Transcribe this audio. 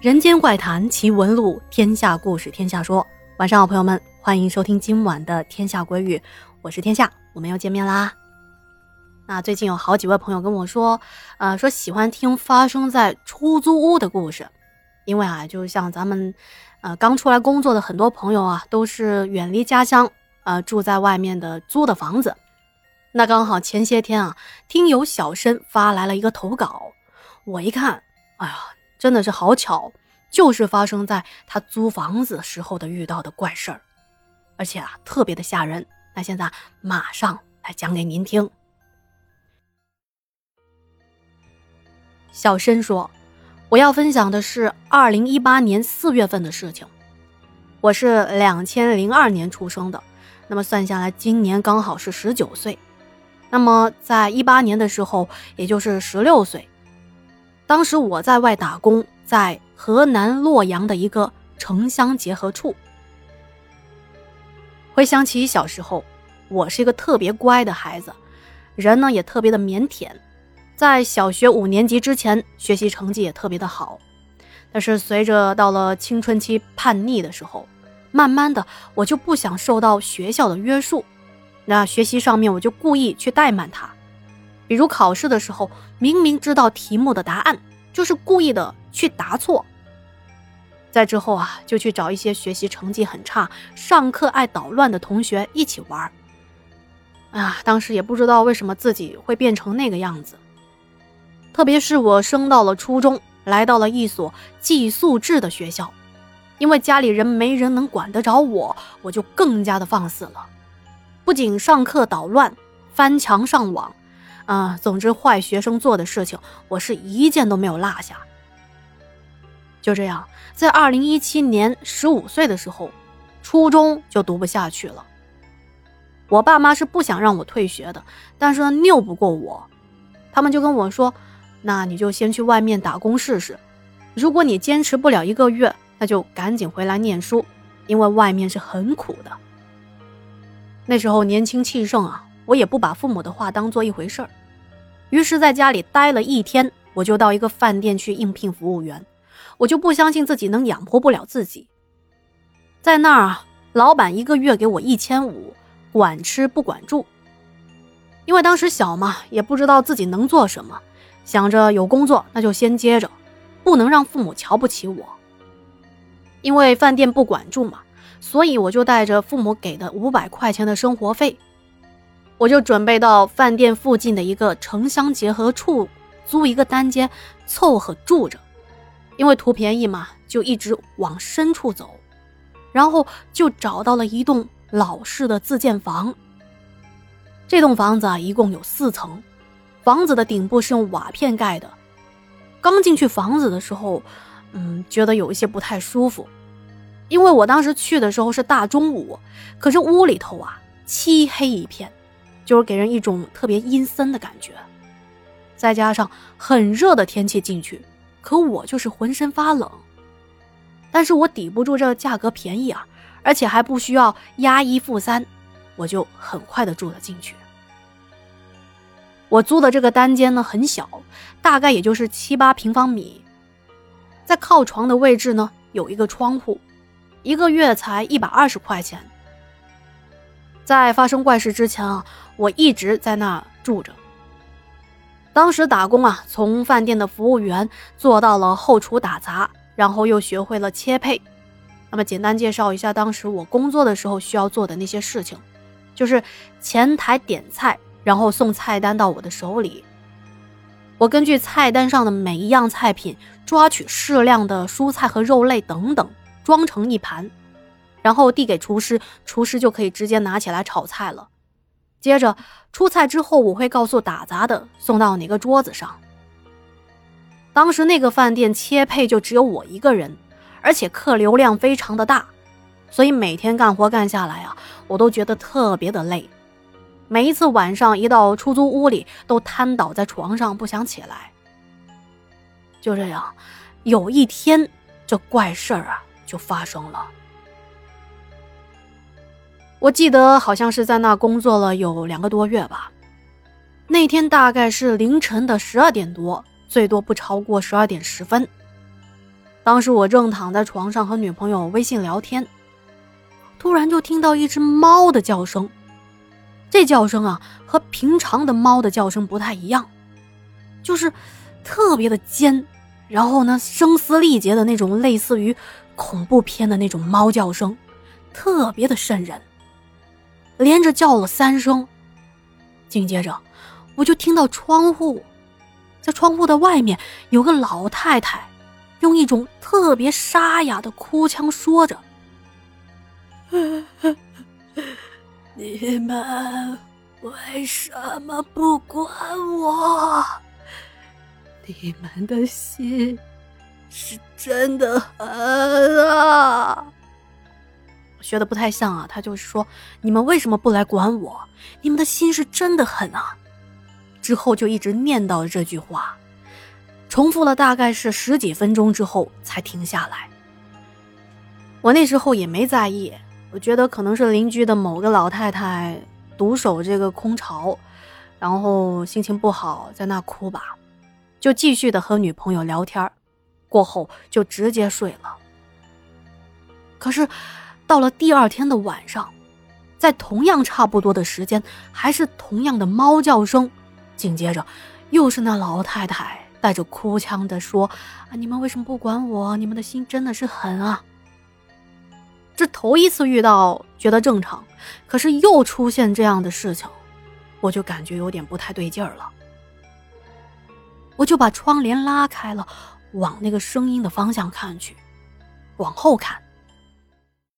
人间怪谈奇闻录，天下故事天下说。晚上好，朋友们，欢迎收听今晚的《天下鬼语》，我是天下，我们又见面啦。那最近有好几位朋友跟我说，呃，说喜欢听发生在出租屋的故事，因为啊，就像咱们，呃，刚出来工作的很多朋友啊，都是远离家乡，呃，住在外面的租的房子。那刚好前些天啊，听友小申发来了一个投稿，我一看，哎呀。真的是好巧，就是发生在他租房子时候的遇到的怪事儿，而且啊特别的吓人。那现在马上来讲给您听。小申说：“我要分享的是二零一八年四月份的事情。我是两千零二年出生的，那么算下来今年刚好是十九岁。那么在一八年的时候，也就是十六岁。”当时我在外打工，在河南洛阳的一个城乡结合处。回想起小时候，我是一个特别乖的孩子，人呢也特别的腼腆，在小学五年级之前，学习成绩也特别的好。但是随着到了青春期叛逆的时候，慢慢的我就不想受到学校的约束，那学习上面我就故意去怠慢他。比如考试的时候，明明知道题目的答案，就是故意的去答错。在之后啊，就去找一些学习成绩很差、上课爱捣乱的同学一起玩。啊，当时也不知道为什么自己会变成那个样子。特别是我升到了初中，来到了一所寄宿制的学校，因为家里人没人能管得着我，我就更加的放肆了。不仅上课捣乱、翻墙上网。啊，总之，坏学生做的事情，我是一件都没有落下。就这样，在二零一七年十五岁的时候，初中就读不下去了。我爸妈是不想让我退学的，但是拗不过我，他们就跟我说：“那你就先去外面打工试试，如果你坚持不了一个月，那就赶紧回来念书，因为外面是很苦的。”那时候年轻气盛啊，我也不把父母的话当做一回事儿。于是，在家里待了一天，我就到一个饭店去应聘服务员。我就不相信自己能养活不了自己。在那儿，老板一个月给我一千五，管吃不管住。因为当时小嘛，也不知道自己能做什么，想着有工作那就先接着，不能让父母瞧不起我。因为饭店不管住嘛，所以我就带着父母给的五百块钱的生活费。我就准备到饭店附近的一个城乡结合处租一个单间，凑合住着，因为图便宜嘛，就一直往深处走，然后就找到了一栋老式的自建房。这栋房子啊，一共有四层，房子的顶部是用瓦片盖的。刚进去房子的时候，嗯，觉得有一些不太舒服，因为我当时去的时候是大中午，可是屋里头啊，漆黑一片。就是给人一种特别阴森的感觉，再加上很热的天气进去，可我就是浑身发冷。但是我抵不住这价格便宜啊，而且还不需要押一付三，我就很快的住了进去。我租的这个单间呢很小，大概也就是七八平方米，在靠床的位置呢有一个窗户，一个月才一百二十块钱。在发生怪事之前啊。我一直在那住着。当时打工啊，从饭店的服务员做到了后厨打杂，然后又学会了切配。那么简单介绍一下当时我工作的时候需要做的那些事情，就是前台点菜，然后送菜单到我的手里。我根据菜单上的每一样菜品，抓取适量的蔬菜和肉类等等，装成一盘，然后递给厨师，厨师就可以直接拿起来炒菜了。接着出菜之后，我会告诉打杂的送到哪个桌子上。当时那个饭店切配就只有我一个人，而且客流量非常的大，所以每天干活干下来啊，我都觉得特别的累。每一次晚上一到出租屋里，都瘫倒在床上不想起来。就这样，有一天这怪事儿啊就发生了。我记得好像是在那工作了有两个多月吧。那天大概是凌晨的十二点多，最多不超过十二点十分。当时我正躺在床上和女朋友微信聊天，突然就听到一只猫的叫声。这叫声啊，和平常的猫的叫声不太一样，就是特别的尖，然后呢，声嘶力竭的那种，类似于恐怖片的那种猫叫声，特别的瘆人。连着叫了三声，紧接着我就听到窗户，在窗户的外面有个老太太，用一种特别沙哑的哭腔说着。你们为什么不管我？你们的心是真的狠啊！学的不太像啊，他就是说你们为什么不来管我？你们的心是真的狠啊！之后就一直念叨这句话，重复了大概是十几分钟之后才停下来。我那时候也没在意。我觉得可能是邻居的某个老太太独守这个空巢，然后心情不好，在那哭吧，就继续的和女朋友聊天过后就直接睡了。可是到了第二天的晚上，在同样差不多的时间，还是同样的猫叫声，紧接着又是那老太太带着哭腔的说：“啊，你们为什么不管我？你们的心真的是狠啊！”这头一次遇到，觉得正常，可是又出现这样的事情，我就感觉有点不太对劲儿了。我就把窗帘拉开了，往那个声音的方向看去，往后看，